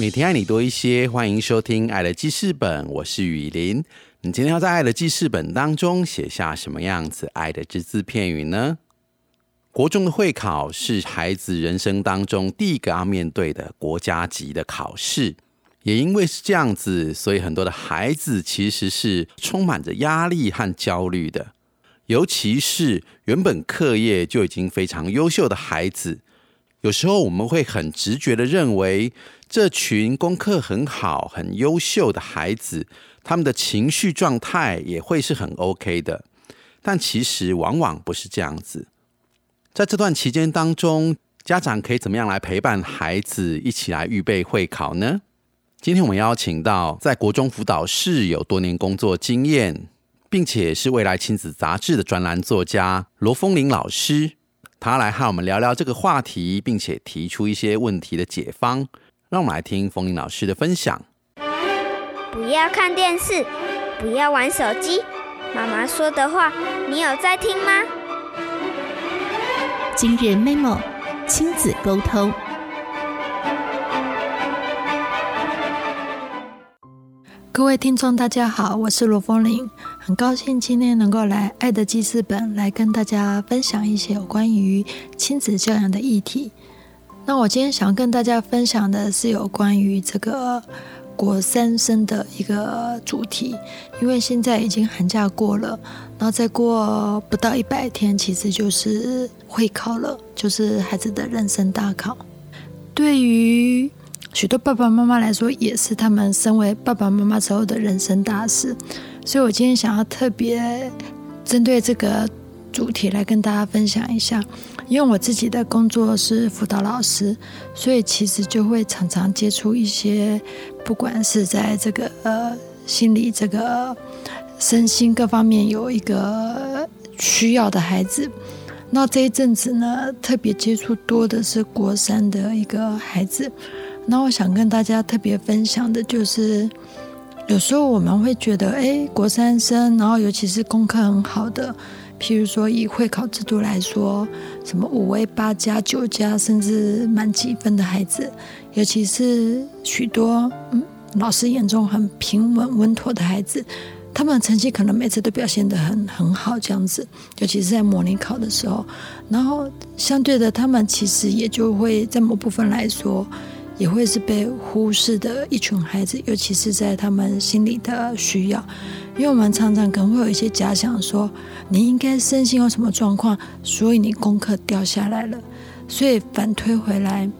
每天爱你多一些，欢迎收听《爱的记事本》，我是雨林。你今天要在《爱的记事本》当中写下什么样子爱的只字片语呢？国中的会考是孩子人生当中第一个要面对的国家级的考试，也因为是这样子，所以很多的孩子其实是充满着压力和焦虑的，尤其是原本课业就已经非常优秀的孩子，有时候我们会很直觉的认为。这群功课很好、很优秀的孩子，他们的情绪状态也会是很 OK 的。但其实往往不是这样子。在这段期间当中，家长可以怎么样来陪伴孩子一起来预备会考呢？今天我们邀请到在国中辅导室有多年工作经验，并且是未来亲子杂志的专栏作家罗峰林老师，他来和我们聊聊这个话题，并且提出一些问题的解方。让我们来听冯林老师的分享。不要看电视，不要玩手机。妈妈说的话，你有在听吗？今日 memo 亲子沟通。各位听众，大家好，我是罗峰林，很高兴今天能够来《爱的记事本》来跟大家分享一些有关于亲子教养的议题。那我今天想跟大家分享的是有关于这个国三生的一个主题，因为现在已经寒假过了，然后再过不到一百天，其实就是会考了，就是孩子的人生大考。对于许多爸爸妈妈来说，也是他们身为爸爸妈妈之后的人生大事。所以我今天想要特别针对这个主题来跟大家分享一下。因为我自己的工作是辅导老师，所以其实就会常常接触一些，不管是在这个呃心理、这个身心各方面有一个需要的孩子。那这一阵子呢，特别接触多的是国三的一个孩子。那我想跟大家特别分享的就是，有时候我们会觉得，哎，国三生，然后尤其是功课很好的。譬如说，以会考制度来说，什么五 A、八加、九加，甚至满几分的孩子，尤其是许多嗯老师眼中很平稳稳妥的孩子，他们成绩可能每次都表现得很很好，这样子。尤其是在模拟考的时候，然后相对的，他们其实也就会在某部分来说，也会是被忽视的一群孩子，尤其是在他们心里的需要。因为我们常常可能会有一些假想，说你应该身心有什么状况，所以你功课掉下来了。所以反推回来，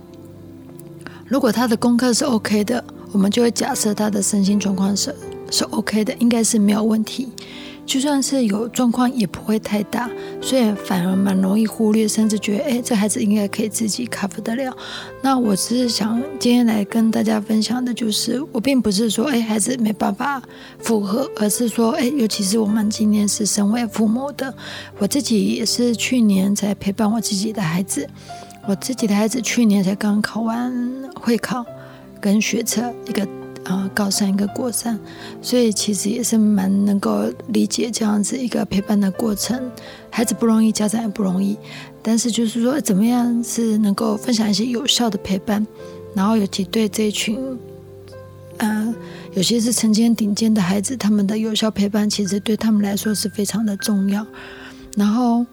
如果他的功课是 OK 的，我们就会假设他的身心状况是是 OK 的，应该是没有问题。就算是有状况，也不会太大，所以反而蛮容易忽略，甚至觉得，哎，这孩子应该可以自己 cover 得了。那我只是想今天来跟大家分享的，就是我并不是说，哎，孩子没办法符合，而是说，哎，尤其是我们今天是身为父母的，我自己也是去年才陪伴我自己的孩子，我自己的孩子去年才刚考完会考跟学测一个。啊，高三一个过三，所以其实也是蛮能够理解这样子一个陪伴的过程。孩子不容易，家长也不容易，但是就是说，怎么样是能够分享一些有效的陪伴，然后尤其对这一群，呃，有些是曾经顶尖的孩子，他们的有效陪伴，其实对他们来说是非常的重要。然后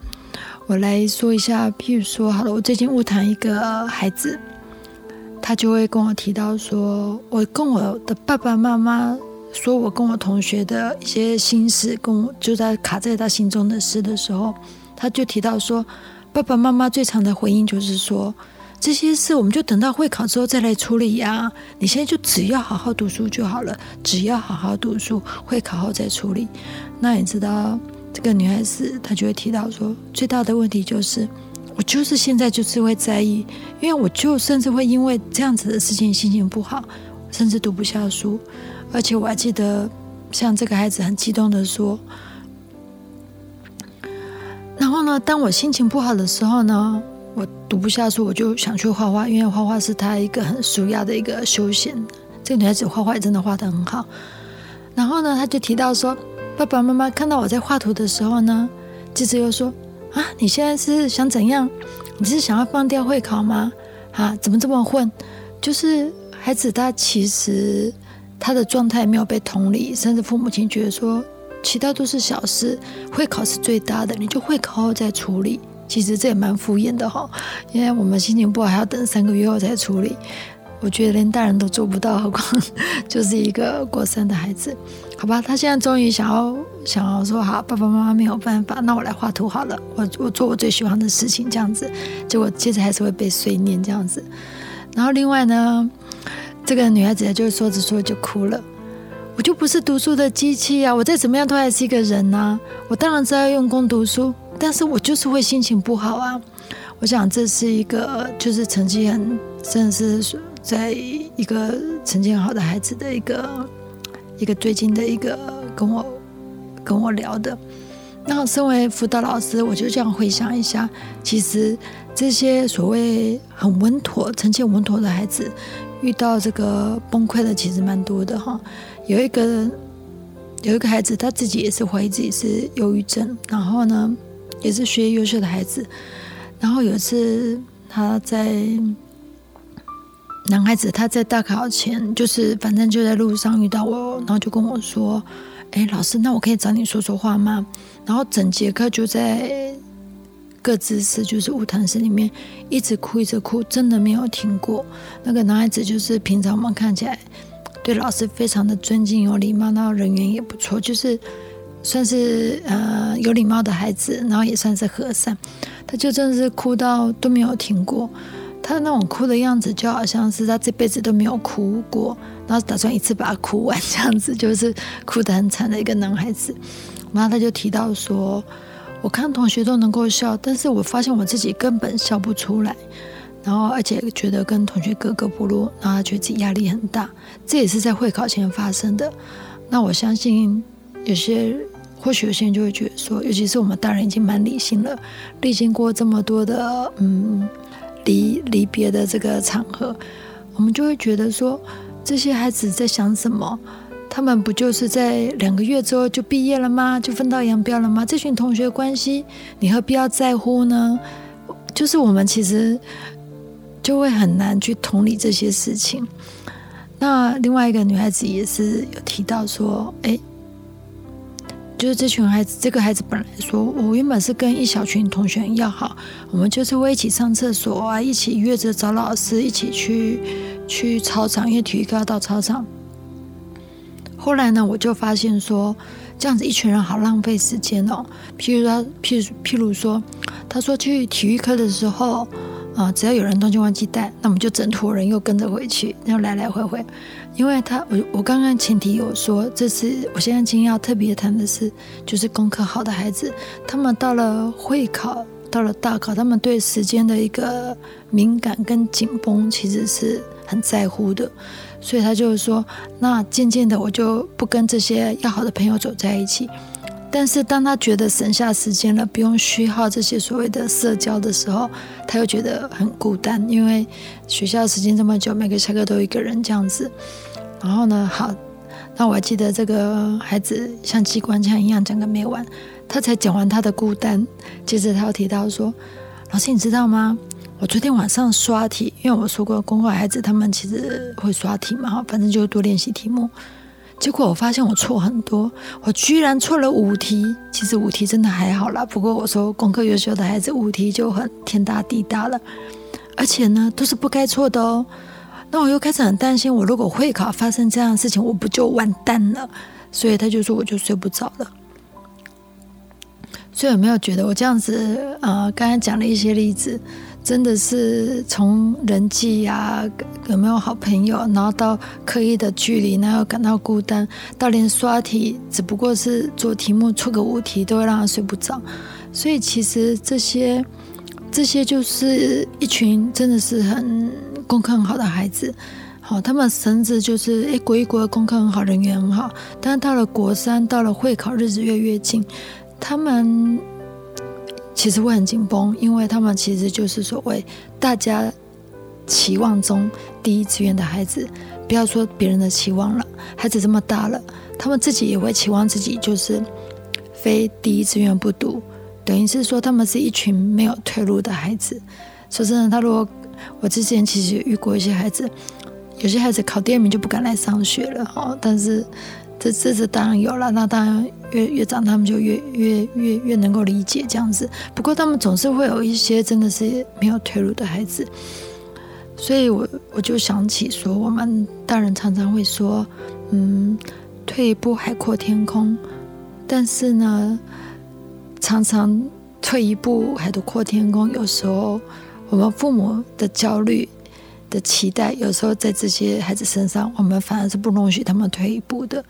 我来说一下，譬如说，好了，我最近误谈一个孩子。他就会跟我提到说，我跟我的爸爸妈妈说我跟我同学的一些心事，跟我就在卡在他心中的事的时候，他就提到说，爸爸妈妈最常的回应就是说，这些事我们就等到会考之后再来处理呀，你现在就只要好好读书就好了，只要好好读书，会考后再处理。那你知道这个女孩子，她就会提到说，最大的问题就是。我就是现在就是会在意，因为我就甚至会因为这样子的事情心情不好，甚至读不下书。而且我还记得像这个孩子很激动的说。然后呢，当我心情不好的时候呢，我读不下书，我就想去画画，因为画画是他一个很舒压的一个休闲。这个女孩子画画也真的画的很好。然后呢，他就提到说，爸爸妈妈看到我在画图的时候呢，记者又说啊，你现在是想怎样？你是想要放掉会考吗？啊，怎么这么混？就是孩子他其实他的状态没有被同理，甚至父母亲觉得说。其他都是小事，会考是最大的，你就会考后再处理。其实这也蛮敷衍的哈，因为我们心情不好还要等三个月后才处理，我觉得连大人都做不到，何况 就是一个过生的孩子，好吧？他现在终于想要想要说，好，爸爸妈妈没有办法，那我来画图好了，我我做我最喜欢的事情，这样子，结果接着还是会被碎念这样子。然后另外呢，这个女孩子就说着说着就哭了。我就不是读书的机器啊！我再怎么样都还是一个人呐。我当然知道用功读书，但是我就是会心情不好啊。我想这是一个就是成绩很，甚至是在一个成绩很好的孩子的一个一个最近的一个跟我跟我聊的。那身为辅导老师，我就这样回想一下，其实这些所谓很稳妥、成绩稳妥的孩子，遇到这个崩溃的其实蛮多的哈。有一个有一个孩子，他自己也是怀疑自己是忧郁症，然后呢，也是学业优秀的孩子。然后有一次他在男孩子他在大考前，就是反正就在路上遇到我，然后就跟我说：“哎，老师，那我可以找你说说话吗？”然后整节课就在各自室，就是舞堂室里面一直哭一直哭，真的没有停过。那个男孩子就是平常我们看起来。对老师非常的尊敬有礼貌，然后人缘也不错，就是算是呃有礼貌的孩子，然后也算是和善。他就真的是哭到都没有停过，他那种哭的样子就好像是他这辈子都没有哭过，然后打算一次把它哭完这样子，就是哭得很惨的一个男孩子。然后他就提到说，我看同学都能够笑，但是我发现我自己根本笑不出来。然后，而且觉得跟同学格格不入，然后觉得自己压力很大，这也是在会考前发生的。那我相信，有些或许有些人就会觉得说，尤其是我们大人已经蛮理性了，历经过这么多的嗯离离别的这个场合，我们就会觉得说，这些孩子在想什么？他们不就是在两个月之后就毕业了吗？就分道扬镳了吗？这群同学关系，你何必要在乎呢？就是我们其实。就会很难去同理这些事情。那另外一个女孩子也是有提到说，哎，就是这群孩子，这个孩子本来说，我原本是跟一小群同学要好，我们就是会一起上厕所啊，一起约着找老师，一起去去操场，因为体育课要到操场。后来呢，我就发现说，这样子一群人好浪费时间哦。譬如说，譬如譬如说，他说去体育课的时候。啊，只要有人东西忘记带，那我们就整坨人又跟着回去，然后来来回回。因为他，我我刚刚前提有说，这次我现在今天要特别谈的是，就是功课好的孩子，他们到了会考，到了大考，他们对时间的一个敏感跟紧绷，其实是很在乎的。所以他就是说，那渐渐的，我就不跟这些要好的朋友走在一起。但是当他觉得省下时间了，不用虚耗这些所谓的社交的时候，他又觉得很孤单，因为学校时间这么久，每个下课都一个人这样子。然后呢，好，那我还记得这个孩子像机关枪一样讲个没完，他才讲完他的孤单，接着他又提到说：“老师，你知道吗？我昨天晚上刷题，因为我说过，公考孩子他们其实会刷题嘛，反正就多练习题目。”结果我发现我错很多，我居然错了五题。其实五题真的还好啦，不过我说功课优秀的孩子五题就很天大地大了，而且呢都是不该错的哦。那我又开始很担心，我如果会考发生这样的事情，我不就完蛋了？所以他就说我就睡不着了。所以有没有觉得我这样子呃，刚才讲了一些例子？真的是从人际呀，有没有好朋友，然后到刻意的距离，然后感到孤单，到连刷题，只不过是做题目错个五题，都会让他睡不着。所以其实这些，这些就是一群真的是很功课很好的孩子。好，他们甚至就是诶，国一国二功课很好，人缘很好，但是到了国三，到了会考日子越越近，他们其实会很紧绷，因为他们其实就是所谓大家期望中第一志愿的孩子，不要说别人的期望了，孩子这么大了，他们自己也会期望自己就是非第一志愿不读，等于是说他们是一群没有退路的孩子。说真的，他如果我之前其实遇过一些孩子。有些孩子考第二名就不敢来上学了哈，但是这这这当然有了，那当然越越长他们就越越越越能够理解这样子。不过他们总是会有一些真的是没有退路的孩子，所以我我就想起说，我们大人常常会说，嗯，退一步海阔天空，但是呢，常常退一步海阔天空，有时候我们父母的焦虑。的期待，有时候在这些孩子身上，我们反而是不容许他们退一步的。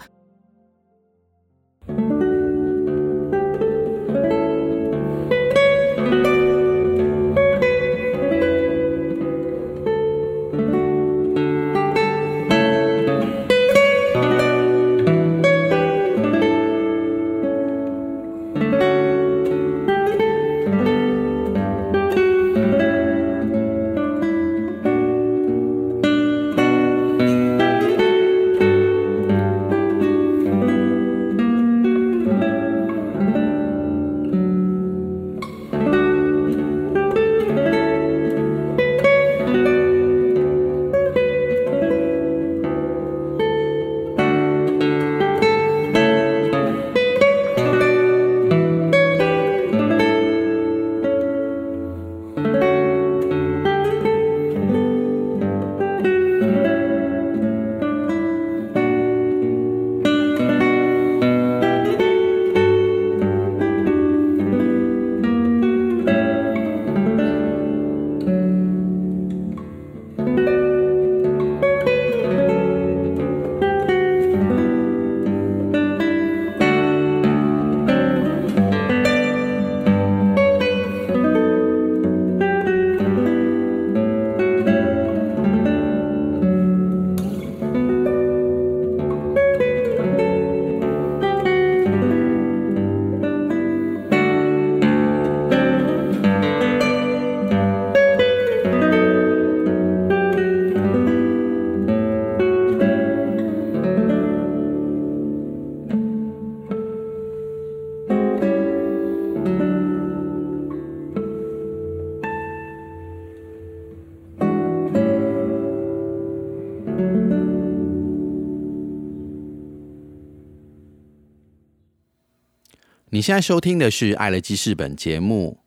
你现在收听的是《爱乐记事本》节目。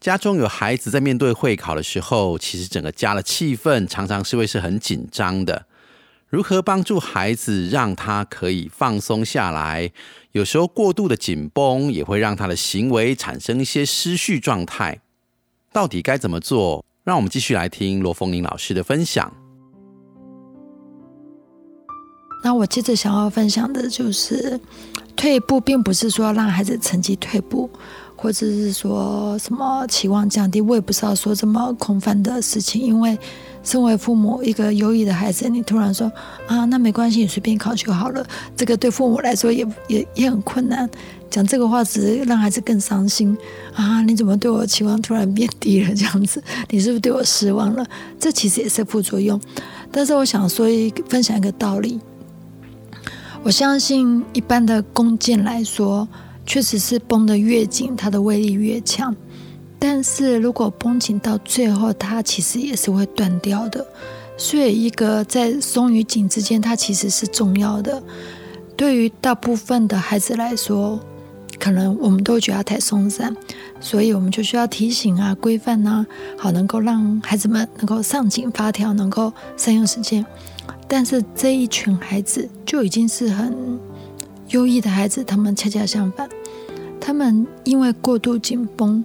家中有孩子在面对会考的时候，其实整个家的气氛常常是会是很紧张的。如何帮助孩子让他可以放松下来？有时候过度的紧绷也会让他的行为产生一些失序状态。到底该怎么做？让我们继续来听罗凤玲老师的分享。那我接着想要分享的就是。退步并不是说让孩子成绩退步，或者是说什么期望降低。我也不是要说这么空泛的事情，因为身为父母，一个优异的孩子，你突然说啊，那没关系，你随便考就好了，这个对父母来说也也也很困难。讲这个话只是让孩子更伤心啊！你怎么对我期望突然变低了？这样子，你是不是对我失望了？这其实也是副作用。但是我想说一分享一个道理。我相信一般的弓箭来说，确实是绷得越紧，它的威力越强。但是如果绷紧到最后，它其实也是会断掉的。所以，一个在松与紧之间，它其实是重要的。对于大部分的孩子来说，可能我们都觉得太松散，所以我们就需要提醒啊、规范啊，好能够让孩子们能够上紧发条，能够善用时间。但是这一群孩子就已经是很优异的孩子，他们恰恰相反，他们因为过度紧绷，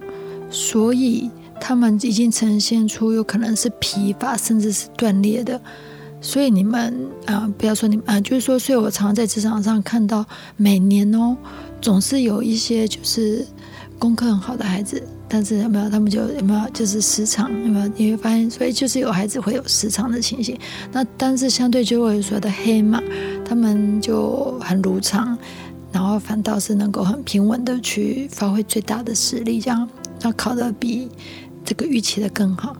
所以他们已经呈现出有可能是疲乏，甚至是断裂的。所以你们啊，不要说你们啊，就是说，所以我常常在职场上看到，每年哦，总是有一些就是功课很好的孩子，但是有没有他们就有没有就是失常有没有？你会发现，所以就是有孩子会有失常的情形。那但是相对就会说的黑马，他们就很如常，然后反倒是能够很平稳的去发挥最大的实力，这样要考的比这个预期的更好。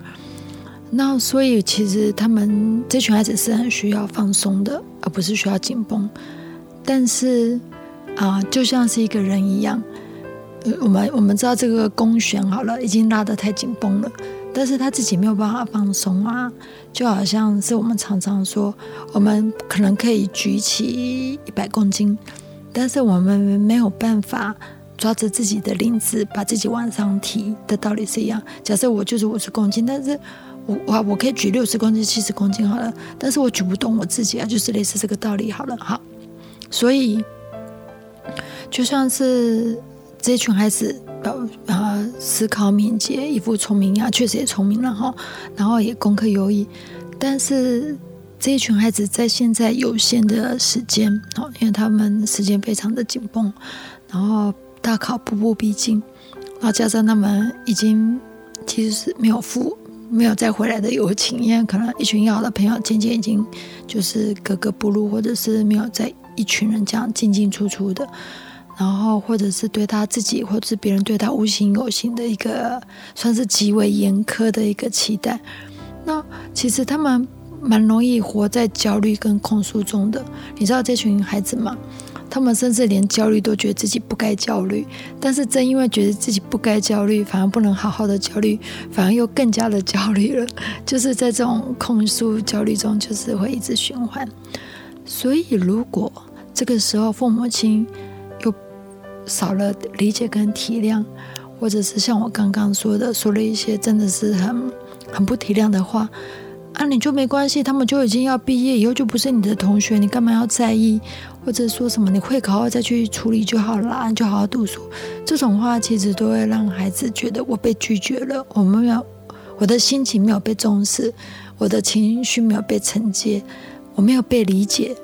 那所以其实他们这群孩子是很需要放松的，而不是需要紧绷。但是啊，就像是一个人一样，我们我们知道这个弓弦好了，已经拉得太紧绷了，但是他自己没有办法放松啊，就好像是我们常常说，我们可能可以举起一百公斤，但是我们没有办法抓着自己的领子把自己往上提的道理是一样。假设我就是五十公斤，但是我我我可以举六十公斤、七十公斤好了，但是我举不动我自己啊，就是类似这个道理好了，好。所以，就像是这一群孩子表啊思考敏捷，一副聪明样，确实也聪明了哈，然后也功课优异，但是这一群孩子在现在有限的时间哦，因为他们时间非常的紧绷，然后大考步步逼近，然后加上他们已经其实是没有复没有再回来的友情，因为可能一群要好的朋友渐渐已经就是格格不入，或者是没有在。一群人这样进进出出的，然后或者是对他自己，或者是别人对他无形有形的一个，算是极为严苛的一个期待。那其实他们蛮容易活在焦虑跟控诉中的。你知道这群孩子吗？他们甚至连焦虑都觉得自己不该焦虑，但是正因为觉得自己不该焦虑，反而不能好好的焦虑，反而又更加的焦虑了。就是在这种控诉焦虑中，就是会一直循环。所以如果这个时候，父母亲少了理解跟体谅，或者是像我刚刚说的，说了一些真的是很很不体谅的话，啊，你就没关系，他们就已经要毕业，以后就不是你的同学，你干嘛要在意？或者说什么，你会考好再去处理就好啦，你就好好读书。这种话其实都会让孩子觉得我被拒绝了，我们要我的心情没有被重视，我的情绪没有被承接，我没有被理解。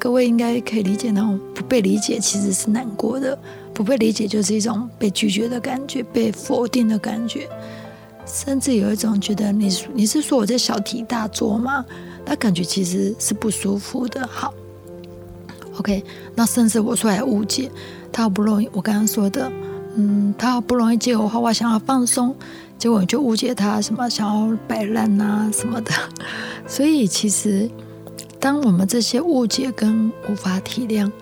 各位应该可以理解，那种不被理解其实是难过的，不被理解就是一种被拒绝的感觉，被否定的感觉，甚至有一种觉得你你是说我在小题大做吗？那感觉其实是不舒服的。好，OK，那甚至我说来误解，他好不容易我刚刚说的，嗯，他好不容易接我话，我想要放松，结果就误解他什么想要摆烂啊什么的，所以其实。当我们这些误解跟无法体谅，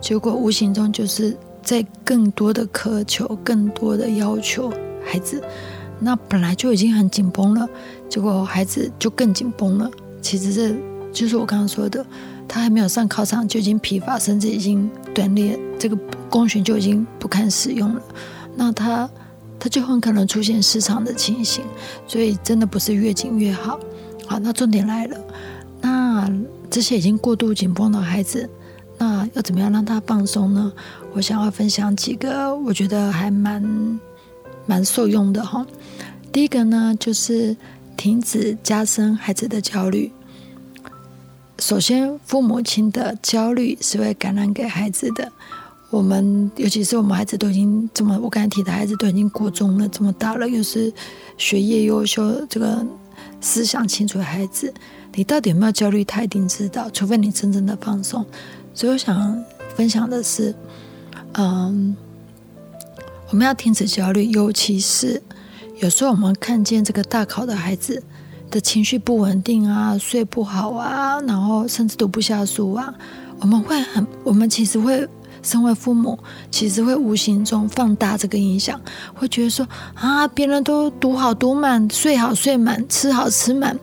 结果无形中就是在更多的渴求、更多的要求孩子，那本来就已经很紧绷了，结果孩子就更紧绷了。其实这就是我刚刚说的，他还没有上考场就已经疲乏，甚至已经断裂，这个弓弦就已经不堪使用了。那他他就很可能出现失常的情形，所以真的不是越紧越好。好，那重点来了。这些已经过度紧绷的孩子，那要怎么样让他放松呢？我想要分享几个我觉得还蛮蛮受用的哈。第一个呢，就是停止加深孩子的焦虑。首先，父母亲的焦虑是会感染给孩子的。我们尤其是我们孩子都已经这么，我刚才提的孩子都已经过中了，这么大了，又是学业优秀，这个思想清楚的孩子。你到底有没有焦虑？他一定知道，除非你真正的放松。所以我想分享的是，嗯，我们要停止焦虑，尤其是有时候我们看见这个大考的孩子的情绪不稳定啊，睡不好啊，然后甚至读不下书啊，我们会很，我们其实会身为父母，其实会无形中放大这个影响，会觉得说啊，别人都读好读满，睡好睡满，吃好吃满。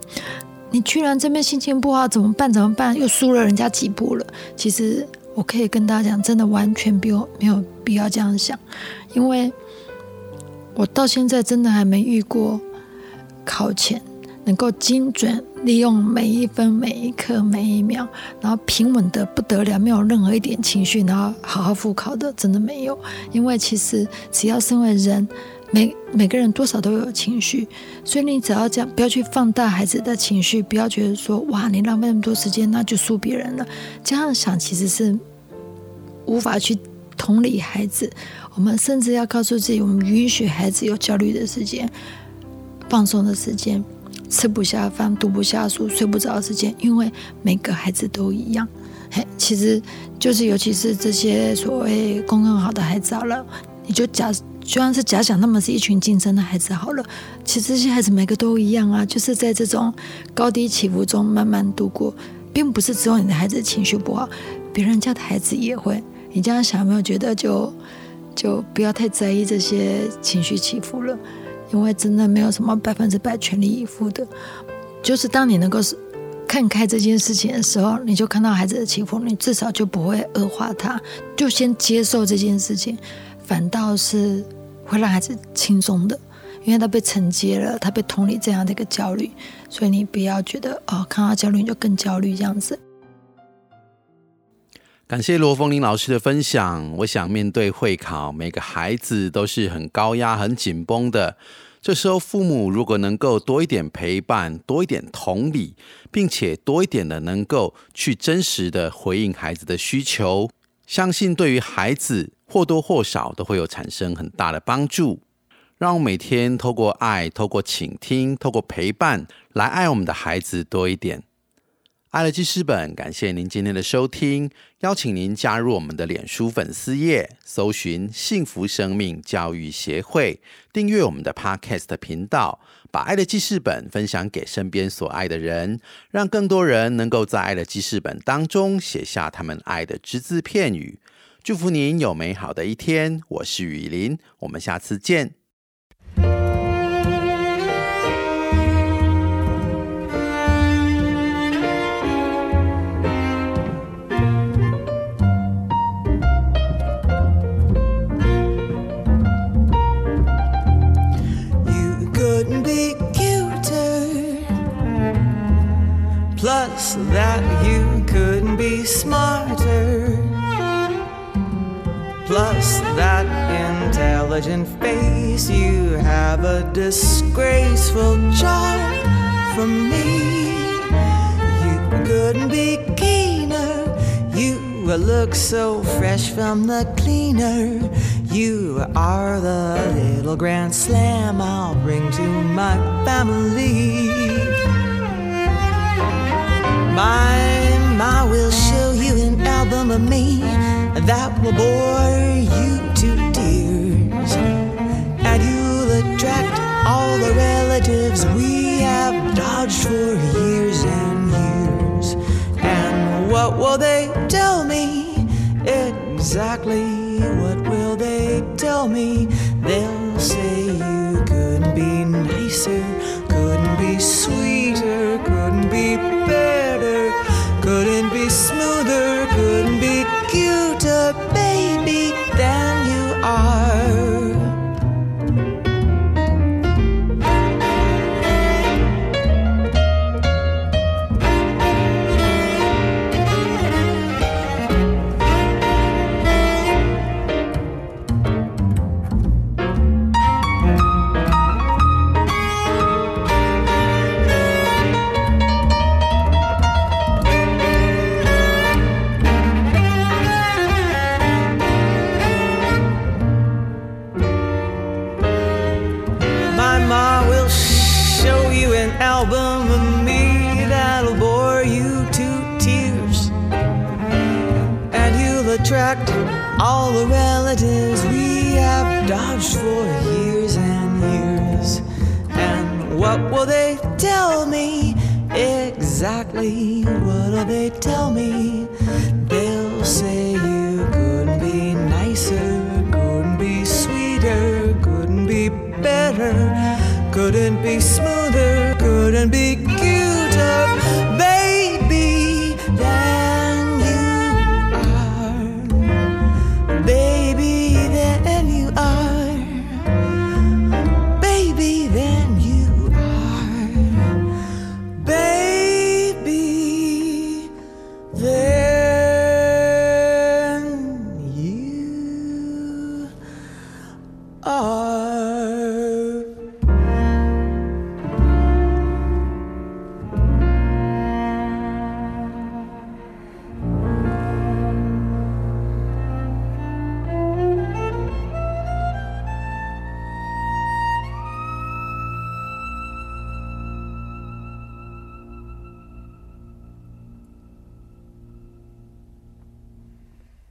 你居然这边心情不好，怎么办？怎么办？又输了人家几步了。其实我可以跟大家讲，真的完全没有没有必要这样想，因为我到现在真的还没遇过考前能够精准利用每一分每一刻每一秒，然后平稳的不得了，没有任何一点情绪，然后好好复考的，真的没有。因为其实只要身为人。每每个人多少都有情绪，所以你只要这样，不要去放大孩子的情绪，不要觉得说哇，你浪费那么多时间，那就输别人了。这样想其实是无法去同理孩子，我们甚至要告诉自己，我们允许孩子有焦虑的时间、放松的时间、吃不下饭、读不下书、睡不着的时间，因为每个孩子都一样。嘿，其实就是尤其是这些所谓功课好的孩子好了，你就假就像是假想他们是一群竞争的孩子好了，其实这些孩子每个都一样啊，就是在这种高低起伏中慢慢度过，并不是只有你的孩子情绪不好，别人家的孩子也会。你这样想有没有觉得就就不要太在意这些情绪起伏了？因为真的没有什么百分之百全力以赴的，就是当你能够是。看开这件事情的时候，你就看到孩子的起伏，你至少就不会恶化他，就先接受这件事情，反倒是会让孩子轻松的，因为他被承接了，他被同理这样的一个焦虑，所以你不要觉得哦，看到焦虑你就更焦虑这样子。感谢罗凤玲老师的分享。我想面对会考，每个孩子都是很高压、很紧绷的。这时候，父母如果能够多一点陪伴，多一点同理，并且多一点的能够去真实的回应孩子的需求，相信对于孩子或多或少都会有产生很大的帮助。让我每天透过爱、透过倾听、透过陪伴，来爱我们的孩子多一点。爱的记事本，感谢您今天的收听，邀请您加入我们的脸书粉丝页，搜寻幸福生命教育协会，订阅我们的 Podcast 频道，把爱的记事本分享给身边所爱的人，让更多人能够在爱的记事本当中写下他们爱的只字片语。祝福您有美好的一天，我是雨林，我们下次见。Plus, that you couldn't be smarter. Plus, that intelligent face, you have a disgraceful charm for me. You couldn't be keener. You look so fresh from the cleaner. You are the little grand slam I'll bring to my family. My, my will show you an album of me that will bore you to tears. And you'll attract all the relatives we have dodged for years and years. And what will they tell me? Exactly what will they tell me? They'll say you couldn't be nicer, Exactly what will they tell me?